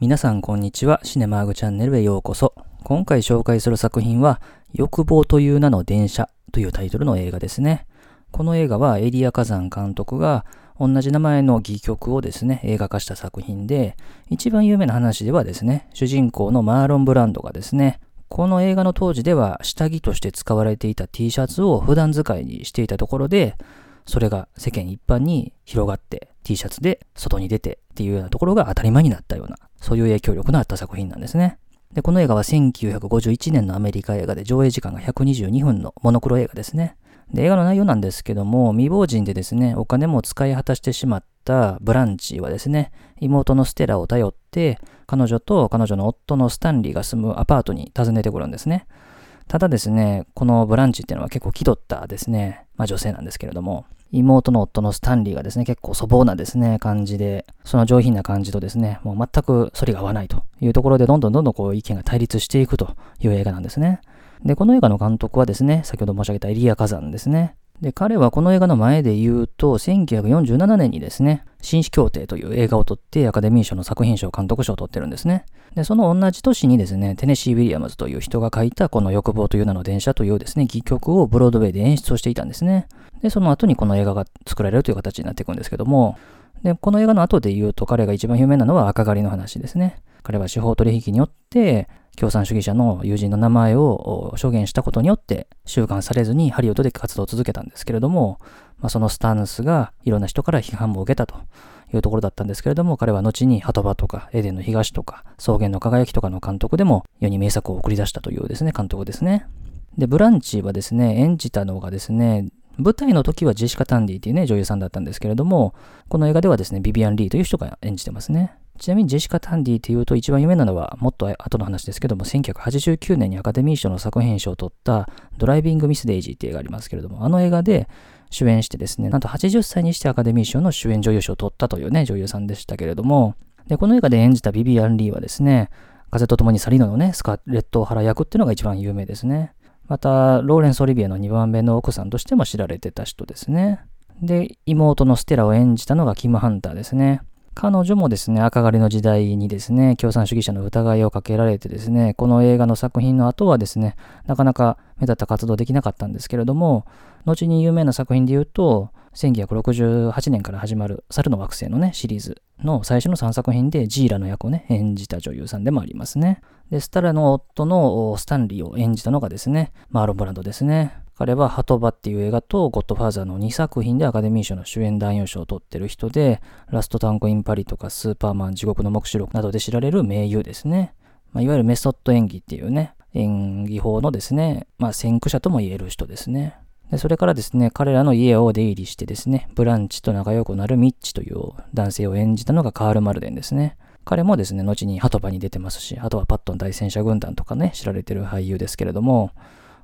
皆さんこんにちは。シネマーグチャンネルへようこそ。今回紹介する作品は、欲望という名の電車というタイトルの映画ですね。この映画はエリア火山監督が同じ名前の戯曲をですね、映画化した作品で、一番有名な話ではですね、主人公のマーロン・ブランドがですね、この映画の当時では下着として使われていた T シャツを普段使いにしていたところで、それが世間一般に広がって T シャツで外に出てっていうようなところが当たり前になったようなそういう影響力のあった作品なんですね。で、この映画は1951年のアメリカ映画で上映時間が122分のモノクロ映画ですね。で、映画の内容なんですけども、未亡人でですね、お金も使い果たしてしまったブランチはですね、妹のステラを頼って、彼女と彼女の夫のスタンリーが住むアパートに訪ねてくるんですね。ただですね、このブランチっていうのは結構気取ったですね、まあ女性なんですけれども、妹の夫のスタンリーがですね、結構粗暴なですね、感じで、その上品な感じとですね、もう全く反りが合わないというところで、どんどんどんどんこう意見が対立していくという映画なんですね。で、この映画の監督はですね、先ほど申し上げたエリア・火山ですね。で、彼はこの映画の前で言うと、1947年にですね、紳士協定という映画を撮ってアカデミー賞の作品賞、監督賞を取ってるんですね。で、その同じ年にですね、テネシー・ウィリアムズという人が書いたこの欲望という名の電車というですね、戯曲をブロードウェイで演出をしていたんですね。で、その後にこの映画が作られるという形になっていくんですけども、で、この映画の後で言うと彼が一番有名なのは赤狩りの話ですね。彼は司法取引によって共産主義者の友人の名前を証言したことによって収監されずにハリウッドで活動を続けたんですけれども、まあ、そのスタンスがいろんな人から批判も受けたというところだったんですけれども、彼は後に鳩場とかエデンの東とか草原の輝きとかの監督でも世に名作を送り出したというですね、監督ですね。で、ブランチはですね、演じたのがですね、舞台の時はジェシカ・タンディっていうね、女優さんだったんですけれども、この映画ではですね、ビビアン・リーという人が演じてますね。ちなみにジェシカ・タンディっていうと一番有名なのはもっと後の話ですけども、1989年にアカデミー賞の作品賞を取ったドライビング・ミス・デイジーっていう映画ありますけれども、あの映画で主演してですね、なんと80歳にしてアカデミー賞の主演女優賞を取ったというね、女優さんでしたけれども、で、この映画で演じたビビアン・リーはですね、風と共にサリノのね、スカレット・オハラ役っていうのが一番有名ですね。また、ローレンス・オリビエの2番目の奥さんとしても知られてた人ですね。で、妹のステラを演じたのがキム・ハンターですね。彼女もですね、赤狩りの時代にですね、共産主義者の疑いをかけられてですね、この映画の作品の後はですね、なかなか目立った活動できなかったんですけれども、後に有名な作品で言うと、1968年から始まる猿の惑星のね、シリーズの最初の3作品でジーラの役をね、演じた女優さんでもありますね。で、スタラの夫のスタンリーを演じたのがですね、マーロン・ブランドですね。彼はハトバっていう映画とゴッドファーザーの2作品でアカデミー賞の主演男優賞を取ってる人で、ラストタンコインパリとかスーパーマン地獄の目視録などで知られる名優ですね。まあ、いわゆるメソッド演技っていうね、演技法のですね、まあ先駆者とも言える人ですね。で、それからですね、彼らの家を出入りしてですね、ブランチと仲良くなるミッチという男性を演じたのがカール・マルデンですね。彼もですね、後にハトバに出てますし、あとはパットン大戦車軍団とかね、知られてる俳優ですけれども、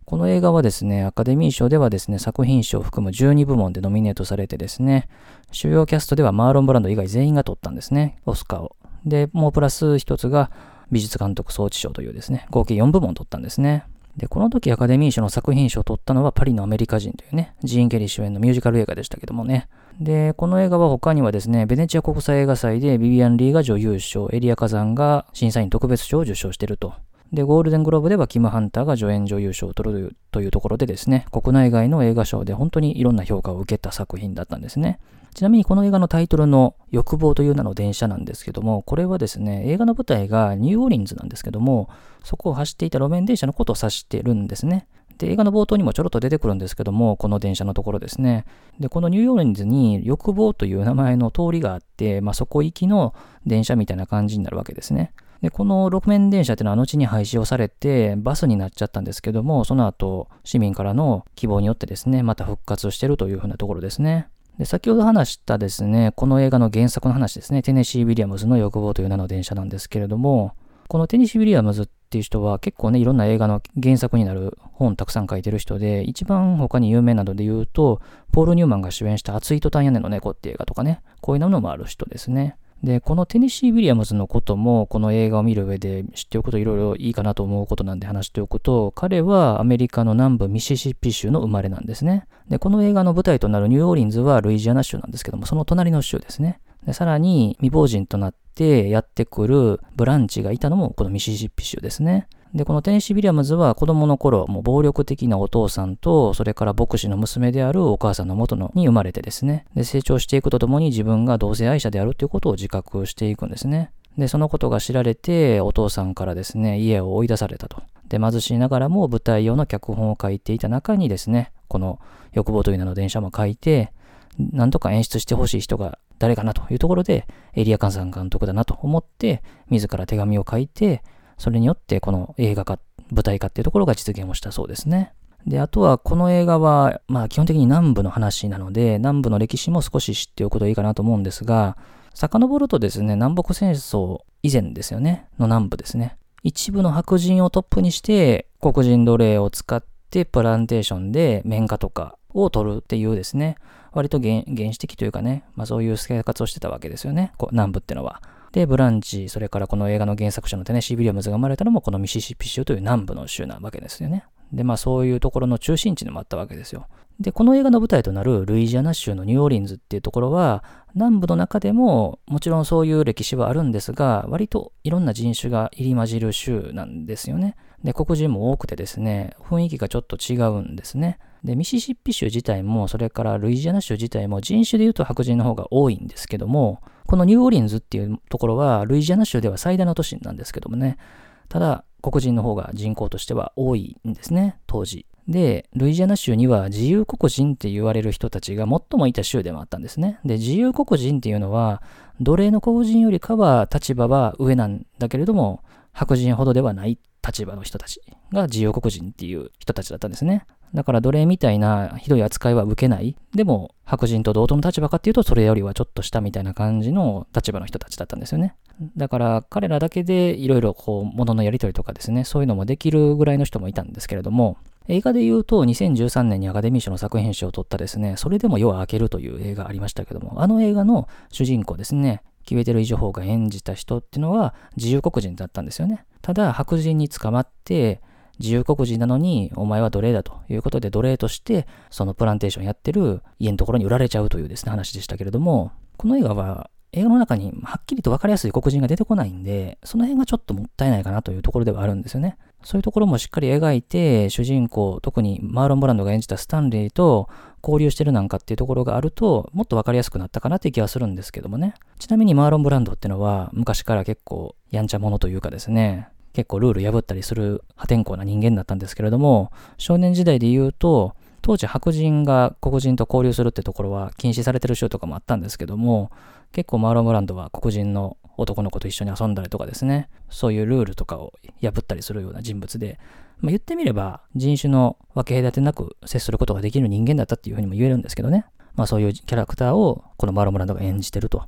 この映画はですね、アカデミー賞ではですね、作品賞を含む12部門でノミネートされてですね、主要キャストではマーロン・ブランド以外全員が取ったんですね、オスカーを。で、もうプラス一つが美術監督装置賞というですね、合計4部門取ったんですね。で、この時アカデミー賞の作品賞を取ったのはパリのアメリカ人というね、ジーン・ケリー主演のミュージカル映画でしたけどもね。で、この映画は他にはですね、ベネチア国際映画祭でビビアン・リーが女優賞、エリア・カザンが審査員特別賞を受賞しているとで、ゴールデングローブではキム・ハンターが助演女優賞を取るというところでですね、国内外の映画賞で本当にいろんな評価を受けた作品だったんですね。ちなみにこの映画のタイトルの欲望という名の電車なんですけども、これはですね、映画の舞台がニューオーリンズなんですけども、そこを走っていた路面電車のことを指してるんですね。で、映画の冒頭にもちょろっと出てくるんですけども、この電車のところですね。で、このニューオーリンズに欲望という名前の通りがあって、まあ、そこ行きの電車みたいな感じになるわけですね。で、この路面電車っていうのは後に廃止をされてバスになっちゃったんですけども、その後市民からの希望によってですね、また復活してるというふうなところですね。で、先ほど話したですね、この映画の原作の話ですね、テネシー・ウィリアムズの欲望という名の電車なんですけれども、このテネシー・ウィリアムズっていう人は結構ね、いろんな映画の原作になる本たくさん書いてる人で、一番他に有名なので言うと、ポール・ニューマンが主演した熱いトタン屋根の猫っていう映画とかね、こういうのもある人ですね。で、このテネシー・ウィリアムズのことも、この映画を見る上で知っておくといろいろいいかなと思うことなんで話しておくと、彼はアメリカの南部ミシシッピ州の生まれなんですね。で、この映画の舞台となるニューオーリンズはルイジアナ州なんですけども、その隣の州ですね。でさらに、未亡人となってやってくるブランチがいたのもこのミシシッピ州ですね。で、このテネシー・ウィリアムズは子供の頃、もう暴力的なお父さんと、それから牧師の娘であるお母さんの元のに生まれてですね、で、成長していくとともに自分が同性愛者であるということを自覚していくんですね。で、そのことが知られて、お父さんからですね、家を追い出されたと。で、貧しいながらも舞台用の脚本を書いていた中にですね、この欲望という名の電車も書いて、なんとか演出してほしい人が誰かなというところで、エリア・カンさん監督だなと思って、自ら手紙を書いて、それによってこの映画化、舞台化っていうところが実現をしたそうですね。で、あとはこの映画は、まあ基本的に南部の話なので、南部の歴史も少し知っておくといいかなと思うんですが、遡るとですね、南北戦争以前ですよね、の南部ですね。一部の白人をトップにして、黒人奴隷を使ってプランテーションで綿花とかを取るっていうですね、割と原始的というかね、まあそういう生活をしてたわけですよね、こう南部ってのは。で、ブランチ、それからこの映画の原作者のテネシー・ビリアムズが生まれたのもこのミシシッピ州という南部の州なわけですよね。で、まあそういうところの中心地でもあったわけですよ。で、この映画の舞台となるルイジアナ州のニューオーリンズっていうところは、南部の中でももちろんそういう歴史はあるんですが、割といろんな人種が入り混じる州なんですよね。で、黒人も多くてですね、雰囲気がちょっと違うんですね。で、ミシシッピ州自体も、それからルイジアナ州自体も人種で言うと白人の方が多いんですけども、このニューオーリンズっていうところは、ルイジアナ州では最大の都市なんですけどもね、ただ、黒人の方が人口としては多いんですね、当時。で、ルイジアナ州には自由黒人って言われる人たちが最もいた州でもあったんですね。で、自由黒人っていうのは、奴隷の黒人よりかは立場は上なんだけれども、白人ほどではない立場の人たちが自由黒人っていう人たちだったんですね。だから奴隷みたいなひどい扱いは受けない。でも、白人と同等の立場かっていうと、それよりはちょっと下みたいな感じの立場の人たちだったんですよね。だから、彼らだけでいろいろこう、物のやり取りとかですね、そういうのもできるぐらいの人もいたんですけれども、映画で言うと、2013年にアカデミー賞の作品賞を取ったですね、それでも夜は明けるという映画ありましたけども、あの映画の主人公ですね、キベテル・イジョホが演じた人っていうのは自由黒人だったんですよね。ただ、白人に捕まって、自由黒人なのに、お前は奴隷だということで奴隷として、そのプランテーションやってる家のところに売られちゃうというですね、話でしたけれども、この映画は映画の中にはっきりと分かりやすい黒人が出てこないんで、その辺がちょっともったいないかなというところではあるんですよね。そういうところもしっかり描いて、主人公、特にマーロン・ブランドが演じたスタンレーと交流してるなんかっていうところがあると、もっと分かりやすくなったかなって気はするんですけどもね。ちなみにマーロン・ブランドってのは、昔から結構やんちゃ者というかですね、結構ルール破ったりする破天荒な人間だったんですけれども、少年時代で言うと、当時白人が黒人と交流するってところは禁止されてる州とかもあったんですけども、結構マーロン・ブランドは黒人の男の子と一緒に遊んだりとかですね、そういうルールとかを破ったりするような人物で、まあ、言ってみれば人種の分け隔てなく接することができる人間だったっていうふうにも言えるんですけどね。まあそういうキャラクターをこのマーロン・ブランドが演じてると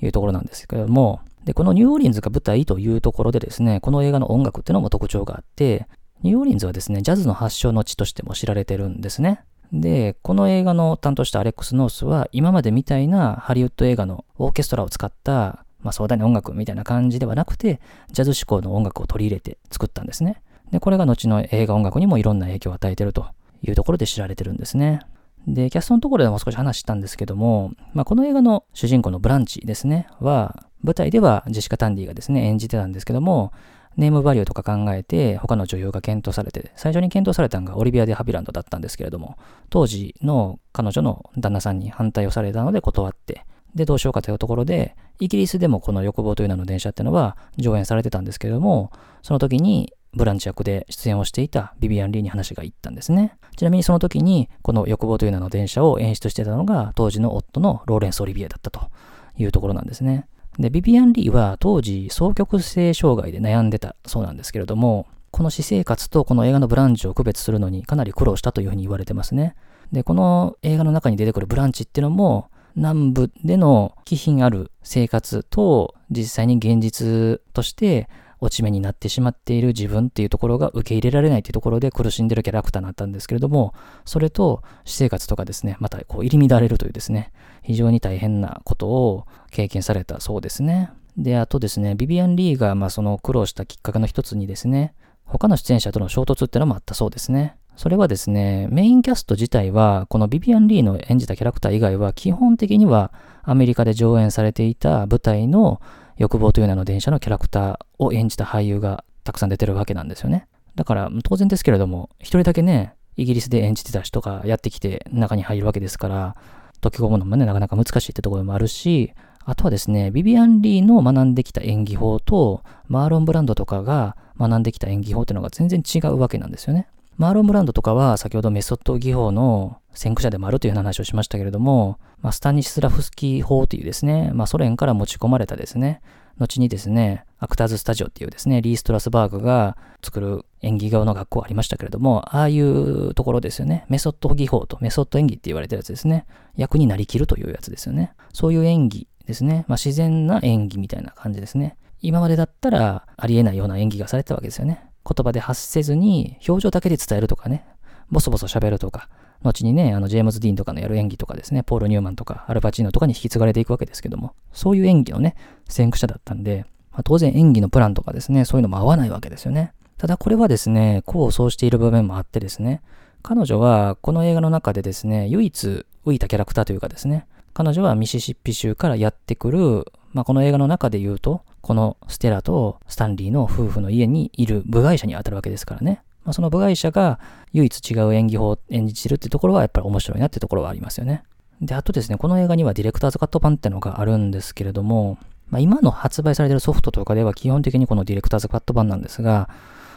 いうところなんですけども、で、このニューオーリンズが舞台というところでですね、この映画の音楽っていうのも特徴があって、ニューオーリンズはですね、ジャズの発祥の地としても知られてるんですね。で、この映画の担当したアレックス・ノースは、今までみたいなハリウッド映画のオーケストラを使った、まあ壮大な音楽みたいな感じではなくて、ジャズ志向の音楽を取り入れて作ったんですね。で、これが後の映画音楽にもいろんな影響を与えてるというところで知られてるんですね。で、キャストのところでも少し話したんですけども、まあ、この映画の主人公のブランチですね、は、舞台ではジェシカ・タンディがですね、演じてたんですけども、ネームバリューとか考えて、他の女優が検討されて、最初に検討されたのがオリビア・デ・ハビランドだったんですけれども、当時の彼女の旦那さんに反対をされたので断って、で、どうしようかというところで、イギリスでもこの欲望という名の電車っていうのは上演されてたんですけれども、その時にブランチ役で出演をしていたビビアン・リーに話が行ったんですね。ちなみにその時に、この欲望という名の電車を演出してたのが、当時の夫のローレンス・オリビエだったというところなんですね。で、ビビアン・リーは当時、双極性障害で悩んでたそうなんですけれども、この私生活とこの映画のブランチを区別するのにかなり苦労したというふうに言われてますね。で、この映画の中に出てくるブランチっていうのも、南部での気品ある生活と実際に現実として落ち目になってしまっている自分っていうところが受け入れられないっていうところで苦しんでるキャラクターになったんですけれども、それと私生活とかですね、またこう入り乱れるというですね、非常に大変なことを経験されたそうですね。で、あとですね、ビビアン・リーがまあその苦労したきっかけの一つにですね、他の出演者との衝突ってのもあったそうですね。それはですね、メインキャスト自体は、このビビアン・リーの演じたキャラクター以外は、基本的にはアメリカで上演されていた舞台の欲望という名の電車のキャラクターを演じた俳優がたくさん出てるわけなんですよね。だから当然ですけれども、一人だけね、イギリスで演じてた人がやってきて中に入るわけですから、溶け込むのもね、なかなか難しいってところもあるし、あとはですね、ビビアン・リーの学んできた演技法と、マーロン・ブランドとかが学んできた演技法っていうのが全然違うわけなんですよね。マーロン・ブランドとかは先ほどメソッド技法の先駆者でもあるという話をしましたけれども、まあ、スタニスラフスキー法というですね、まあ、ソ連から持ち込まれたですね、後にですね、アクターズスタジオっていうですね、リー・ストラスバーグが作る演技側の学校ありましたけれども、ああいうところですよね。メソッド技法とメソッド演技って言われてるやつですね。役になりきるというやつですよね。そういう演技ですね。まあ、自然な演技みたいな感じですね。今までだったらありえないような演技がされてたわけですよね。言葉で発せずに表情だけで伝えるとかね、ボソボソ喋るとか、後にね、あの、ジェームズ・ディーンとかのやる演技とかですね、ポール・ニューマンとか、アルパチーノとかに引き継がれていくわけですけども、そういう演技のね、先駆者だったんで、まあ、当然演技のプランとかですね、そういうのも合わないわけですよね。ただこれはですね、功を奏している部分もあってですね、彼女はこの映画の中でですね、唯一浮いたキャラクターというかですね、彼女はミシシッピ州からやってくる、まあ、この映画の中で言うと、このステラとスタンリーの夫婦の家にいる部外者に当たるわけですからね。まあ、その部外者が唯一違う演技法を演じてるってところはやっぱり面白いなってところはありますよね。で、あとですね、この映画にはディレクターズカット版ってのがあるんですけれども、まあ、今の発売されているソフトとかでは基本的にこのディレクターズカット版なんですが、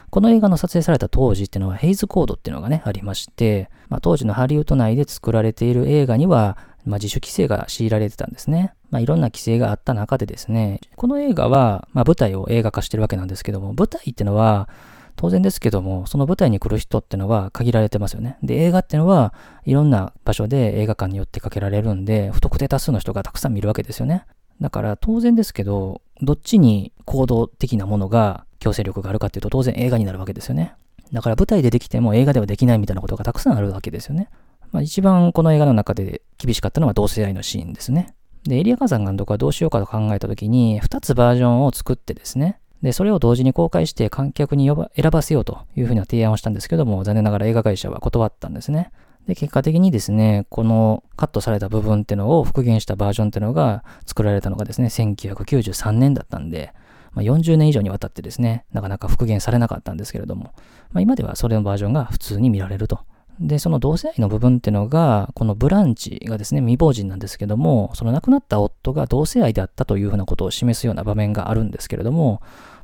この映画の撮影された当時っていうのはヘイズコードっていうのがね、ありまして、まあ、当時のハリウッド内で作られている映画には、まあ、自主規制が強いられてたんですね。まあ、いろんな規制があった中でですね、この映画は、まあ、舞台を映画化してるわけなんですけども、舞台ってのは、当然ですけども、その舞台に来る人ってのは限られてますよね。で、映画ってのは、いろんな場所で映画館によってかけられるんで、不特定多数の人がたくさん見るわけですよね。だから当然ですけど、どっちに行動的なものが強制力があるかっていうと当然映画になるわけですよね。だから舞台でできても映画ではできないみたいなことがたくさんあるわけですよね。まあ、一番この映画の中で厳しかったのは同性愛のシーンですね。で、エリア火山監督はどうしようかと考えたときに、2つバージョンを作ってですね、で、それを同時に公開して観客に選ばせようというふうな提案をしたんですけども、残念ながら映画会社は断ったんですね。で、結果的にですね、このカットされた部分ってのを復元したバージョンってのが作られたのがですね、1993年だったんで、まあ、40年以上にわたってですね、なかなか復元されなかったんですけれども、まあ、今ではそれのバージョンが普通に見られるとで、その同性愛の部分っていうのが、このブランチがですね、未亡人なんですけども、その亡くなった夫が同性愛であったというふうなことを示すような場面があるんですけれども、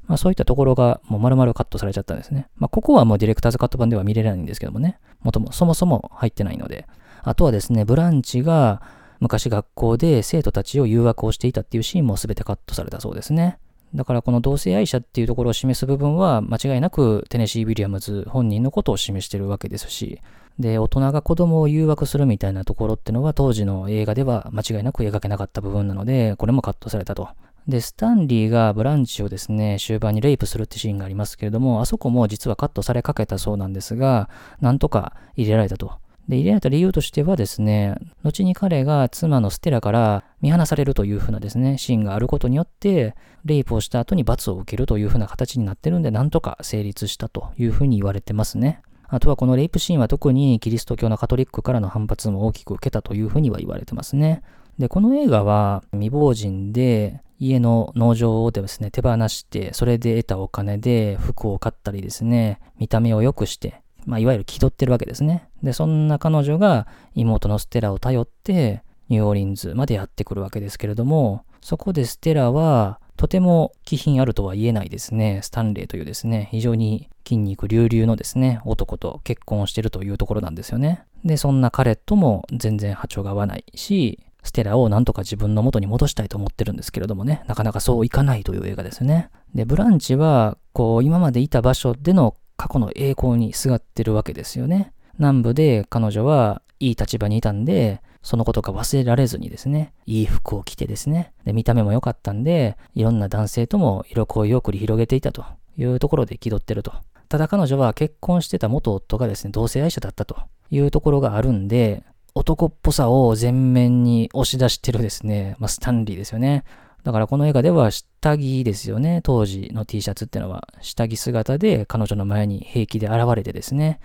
まあそういったところがもう丸々カットされちゃったんですね。まあここはもうディレクターズカット版では見れないんですけどもね、もとも、そもそも入ってないので。あとはですね、ブランチが昔学校で生徒たちを誘惑をしていたっていうシーンも全てカットされたそうですね。だからこの同性愛者っていうところを示す部分は間違いなくテネシー・ウィリアムズ本人のことを示してるわけですし、で、大人が子供を誘惑するみたいなところってのは当時の映画では間違いなく描けなかった部分なので、これもカットされたと。で、スタンリーがブランチをですね、終盤にレイプするってシーンがありますけれども、あそこも実はカットされかけたそうなんですが、なんとか入れられたと。で、入れられた理由としてはですね、後に彼が妻のステラから見放されるというふうなですね、シーンがあることによって、レイプをした後に罰を受けるというふうな形になってるんで、なんとか成立したというふうに言われてますね。あとはこのレイプシーンは特にキリスト教のカトリックからの反発も大きく受けたというふうには言われてますね。で、この映画は未亡人で家の農場をですね、手放して、それで得たお金で服を買ったりですね、見た目を良くして、まあ、いわゆる気取ってるわけですね。で、そんな彼女が妹のステラを頼って、ニューオーリンズまでやってくるわけですけれども、そこでステラは、とても気品あるとは言えないですね、スタンレーというですね、非常に筋肉隆々のですね、男と結婚してるというところなんですよね。で、そんな彼とも全然波長が合わないし、ステラをなんとか自分の元に戻したいと思ってるんですけれどもね、なかなかそういかないという映画ですね。で、ブランチは、こう、今までいた場所での過去の栄光にすがってるわけですよね。南部で彼女はいい立場にいたんで、そのことが忘れられずにですね、いい服を着てですね、で見た目も良かったんで、いろんな男性とも色恋を繰り広げていたというところで気取ってると。ただ彼女は結婚してた元夫がですね、同性愛者だったというところがあるんで、男っぽさを前面に押し出してるですね、まあ、スタンリーですよね。だからこの映画では下着ですよね。当時の T シャツってのは下着姿で彼女の前に平気で現れてですね。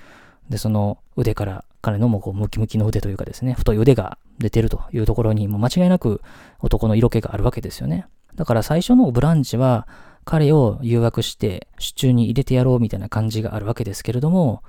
で、その腕から彼のもこうムキムキの腕というかですね、太い腕が出てるというところにもう間違いなく男の色気があるわけですよね。だから最初のブランチは彼を誘惑して手中に入れてやろうみたいな感じがあるわけですけれども、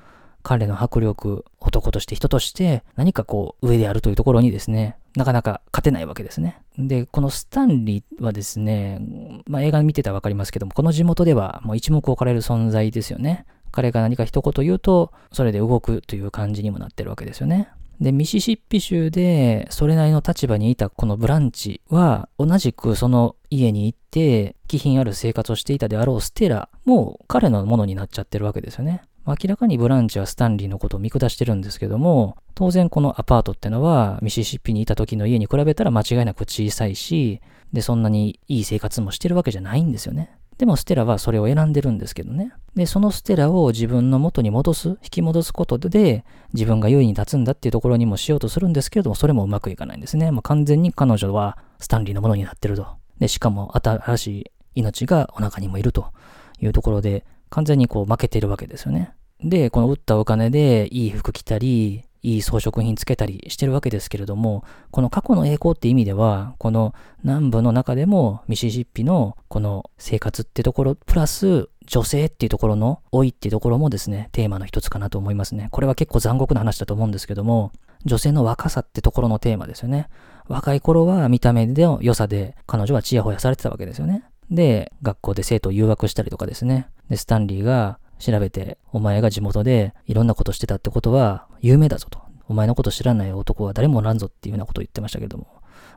彼の迫力、男として人として何かこう上であるというところにですね、なかなか勝てないわけですね。で、このスタンリーはですね、まあ映画見てたらわかりますけども、この地元ではもう一目置かれる存在ですよね。彼が何か一言言うと、それで動くという感じにもなってるわけですよね。で、ミシシッピ州でそれなりの立場にいたこのブランチは、同じくその家に行って、気品ある生活をしていたであろうステラも彼のものになっちゃってるわけですよね。明らかにブランチはスタンリーのことを見下してるんですけども、当然このアパートってのはミシシッピにいた時の家に比べたら間違いなく小さいし、で、そんなにいい生活もしてるわけじゃないんですよね。でもステラはそれを選んでるんですけどね。で、そのステラを自分の元に戻す、引き戻すことで、自分が優位に立つんだっていうところにもしようとするんですけれども、それもうまくいかないんですね。もう完全に彼女はスタンリーのものになってると。で、しかも新しい命がお腹にもいるというところで、完全にこう負けてるわけですよね。で、この売ったお金でいい服着たり、いい装飾品つけたりしてるわけですけれども、この過去の栄光って意味では、この南部の中でもミシシッピのこの生活ってところ、プラス女性っていうところの老いっていうところもですね、テーマの一つかなと思いますね。これは結構残酷な話だと思うんですけども、女性の若さってところのテーマですよね。若い頃は見た目での良さで彼女はチヤホヤされてたわけですよね。で、学校で生徒を誘惑したりとかですね。で、スタンリーが調べて、お前が地元でいろんなことしてたってことは有名だぞと。お前のこと知らない男は誰もおらんぞっていうようなことを言ってましたけども。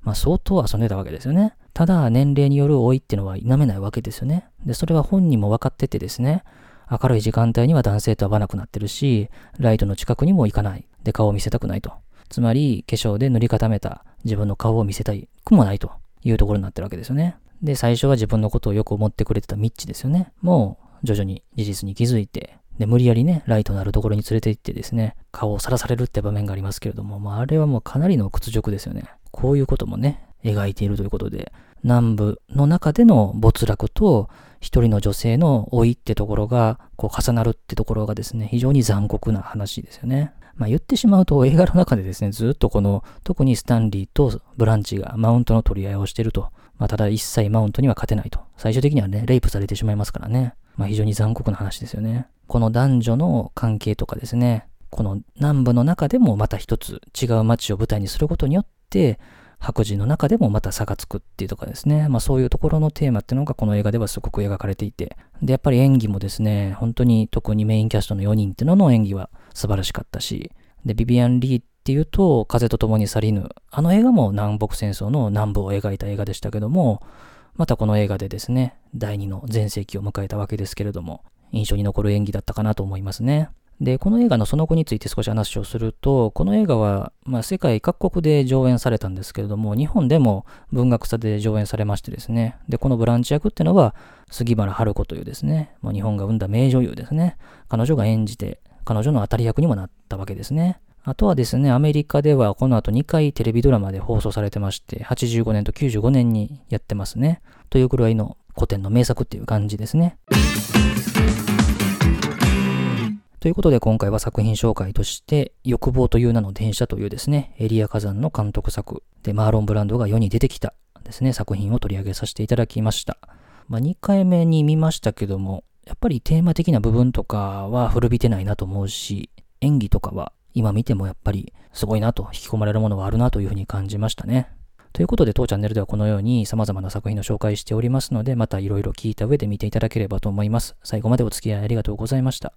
まあ相当遊んでたわけですよね。ただ年齢による老いっていうのは否めないわけですよね。で、それは本人も分かっててですね、明るい時間帯には男性と会わなくなってるし、ライトの近くにも行かない。で、顔を見せたくないと。つまり、化粧で塗り固めた自分の顔を見せたいくもないというところになってるわけですよね。で、最初は自分のことをよく思ってくれてたミッチですよね。もう、徐々に事実に気づいて、で、無理やりね、ライトのあるところに連れて行ってですね、顔をさらされるって場面がありますけれども、まあ、あれはもうかなりの屈辱ですよね。こういうこともね、描いているということで、南部の中での没落と、一人の女性の老いってところが、こう重なるってところがですね、非常に残酷な話ですよね。まあ言ってしまうと映画の中でですね、ずっとこの、特にスタンリーとブランチがマウントの取り合いをしていると。まあただ一切マウントには勝てないと。最終的にはね、レイプされてしまいますからね。まあ非常に残酷な話ですよね。この男女の関係とかですね、この南部の中でもまた一つ違う街を舞台にすることによって、白人の中でもまた差がつくっていうとかですね。まあそういうところのテーマっていうのがこの映画ではすごく描かれていて。で、やっぱり演技もですね、本当に特にメインキャストの4人っていうのの演技は素晴らしかったし。で、ビビアン・リーっていうと、風と共に去りぬ。あの映画も南北戦争の南部を描いた映画でしたけども、またこの映画でですね、第2の全盛期を迎えたわけですけれども、印象に残る演技だったかなと思いますね。で、この映画のその後について少し話をすると、この映画は、まあ、世界各国で上演されたんですけれども、日本でも文学座で上演されましてですね、で、このブランチ役っていうのは、杉原春子というですね、もう日本が生んだ名女優ですね、彼女が演じて、彼女の当たり役にもなったわけですね。あとはですね、アメリカではこの後2回テレビドラマで放送されてまして、85年と95年にやってますね。というくらいの古典の名作っていう感じですね。ということで今回は作品紹介として、欲望という名の電車というですね、エリア火山の監督作でマーロン・ブランドが世に出てきたですね、作品を取り上げさせていただきました。まあ、2回目に見ましたけども、やっぱりテーマ的な部分とかは古びてないなと思うし、演技とかは今見てもやっぱりすごいなと引き込まれるものはあるなというふうに感じましたね。ということで当チャンネルではこのように様々な作品の紹介しておりますので、また色々聞いた上で見ていただければと思います。最後までお付き合いありがとうございました。